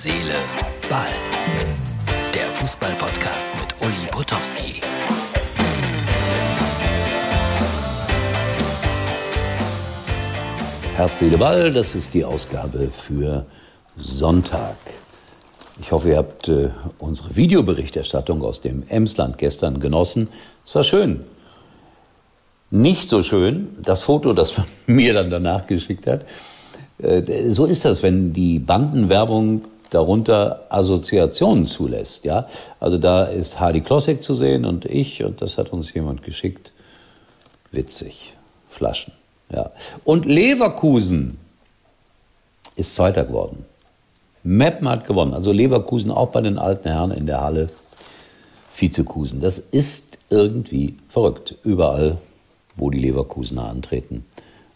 Seele, Ball. Der Fußball-Podcast mit Uli Potowski. Herz, Seele, Ball, das ist die Ausgabe für Sonntag. Ich hoffe, ihr habt äh, unsere Videoberichterstattung aus dem Emsland gestern genossen. Es war schön. Nicht so schön, das Foto, das man mir dann danach geschickt hat. Äh, so ist das, wenn die Bandenwerbung darunter Assoziationen zulässt. Ja? Also da ist Hardy Klossek zu sehen und ich, und das hat uns jemand geschickt. Witzig. Flaschen. Ja. Und Leverkusen ist Zweiter geworden. Meppen hat gewonnen. Also Leverkusen auch bei den alten Herren in der Halle. Vizekusen. Das ist irgendwie verrückt. Überall, wo die Leverkusener antreten,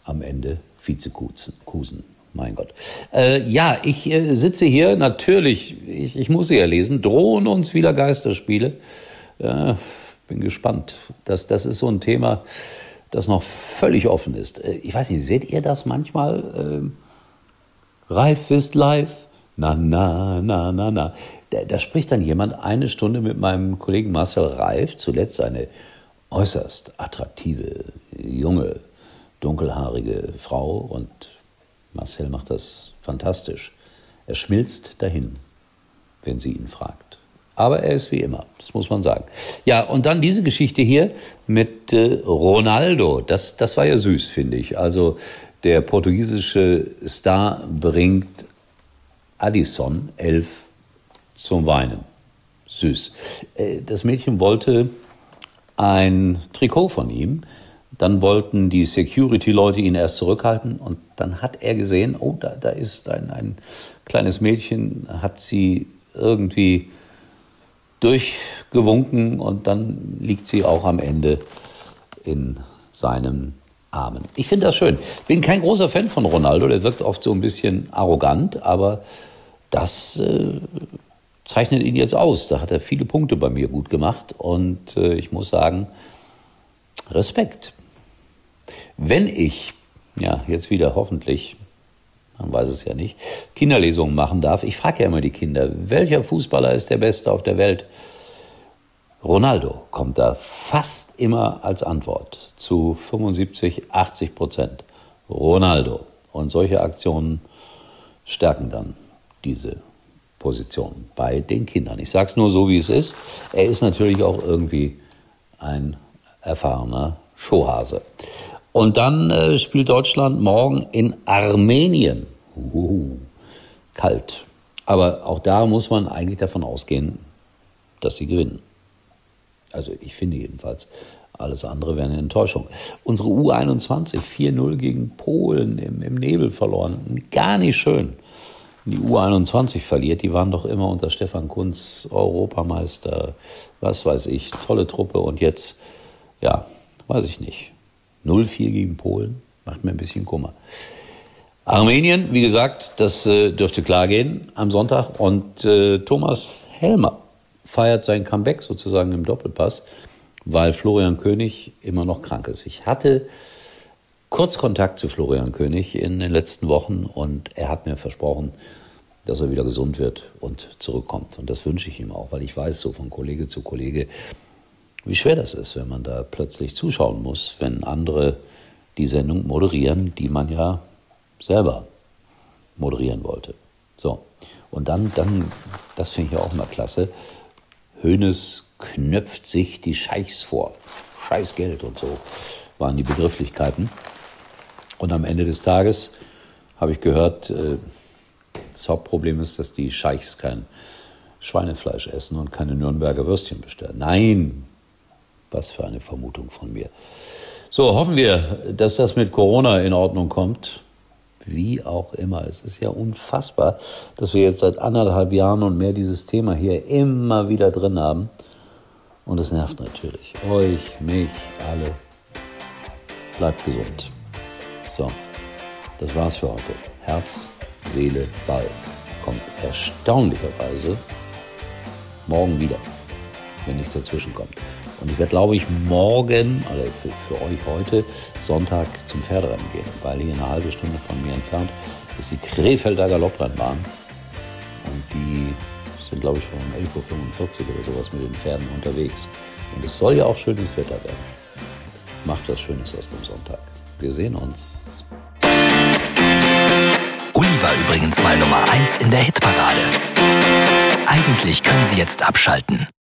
am Ende Vizekusen. Mein Gott. Äh, ja, ich äh, sitze hier natürlich, ich, ich muss sie ja lesen, drohen uns wieder Geisterspiele. Äh, bin gespannt. Das, das ist so ein Thema, das noch völlig offen ist. Äh, ich weiß nicht, seht ihr das manchmal? Ähm, Reif ist live. Na, na, na, na, na. Da, da, spricht dann jemand eine Stunde mit meinem Kollegen Marcel Reif, zuletzt eine äußerst attraktive, junge, dunkelhaarige Frau und Marcel macht das fantastisch. Er schmilzt dahin, wenn sie ihn fragt. Aber er ist wie immer, das muss man sagen. Ja, und dann diese Geschichte hier mit äh, Ronaldo. Das, das war ja süß, finde ich. Also der portugiesische Star bringt Addison, elf, zum Weinen. Süß. Äh, das Mädchen wollte ein Trikot von ihm. Dann wollten die Security-Leute ihn erst zurückhalten und dann hat er gesehen, oh, da, da ist ein, ein kleines Mädchen, hat sie irgendwie durchgewunken und dann liegt sie auch am Ende in seinem Armen. Ich finde das schön. Bin kein großer Fan von Ronaldo, der wirkt oft so ein bisschen arrogant, aber das äh, zeichnet ihn jetzt aus. Da hat er viele Punkte bei mir gut gemacht und äh, ich muss sagen, Respekt. Wenn ich, ja, jetzt wieder hoffentlich, man weiß es ja nicht, Kinderlesungen machen darf, ich frage ja immer die Kinder, welcher Fußballer ist der Beste auf der Welt? Ronaldo kommt da fast immer als Antwort zu 75, 80 Prozent. Ronaldo. Und solche Aktionen stärken dann diese Position bei den Kindern. Ich sage es nur so, wie es ist. Er ist natürlich auch irgendwie ein erfahrener Showhase. Und dann äh, spielt Deutschland morgen in Armenien. Uhuhu. Kalt. Aber auch da muss man eigentlich davon ausgehen, dass sie gewinnen. Also ich finde jedenfalls. Alles andere wäre eine Enttäuschung. Unsere U21 4-0 gegen Polen im, im Nebel verloren. Gar nicht schön. Die U21 verliert, die waren doch immer unter Stefan Kunz Europameister, was weiß ich, tolle Truppe und jetzt, ja, weiß ich nicht. 0-4 gegen Polen, macht mir ein bisschen Kummer. Armenien, wie gesagt, das äh, dürfte klar gehen am Sonntag. Und äh, Thomas Helmer feiert sein Comeback sozusagen im Doppelpass, weil Florian König immer noch krank ist. Ich hatte kurz Kontakt zu Florian König in den letzten Wochen und er hat mir versprochen, dass er wieder gesund wird und zurückkommt. Und das wünsche ich ihm auch, weil ich weiß so von Kollege zu Kollege, wie schwer das ist, wenn man da plötzlich zuschauen muss, wenn andere die Sendung moderieren, die man ja selber moderieren wollte. So. Und dann, dann, das finde ich ja auch mal klasse. Hönes knöpft sich die Scheichs vor. Scheißgeld und so waren die Begrifflichkeiten. Und am Ende des Tages habe ich gehört, äh, das Hauptproblem ist, dass die Scheichs kein Schweinefleisch essen und keine Nürnberger Würstchen bestellen. Nein, was für eine Vermutung von mir. So, hoffen wir, dass das mit Corona in Ordnung kommt. Wie auch immer. Es ist ja unfassbar, dass wir jetzt seit anderthalb Jahren und mehr dieses Thema hier immer wieder drin haben. Und es nervt natürlich. Euch, mich, alle. Bleibt gesund. So, das war's für heute. Herz, Seele, Ball kommt erstaunlicherweise morgen wieder, wenn nichts dazwischen kommt. Und ich werde, glaube ich, morgen, also für, für, euch heute, Sonntag zum Pferderennen gehen, weil hier eine halbe Stunde von mir entfernt ist die Krefelder Galopprennbahn. Und glaube ich, um 11.45 Uhr oder sowas mit den Pferden unterwegs. Und es soll ja auch schönes Wetter werden. Macht was Schönes aus dem Sonntag. Wir sehen uns. Uli war übrigens mal Nummer 1 in der Hitparade. Eigentlich können Sie jetzt abschalten.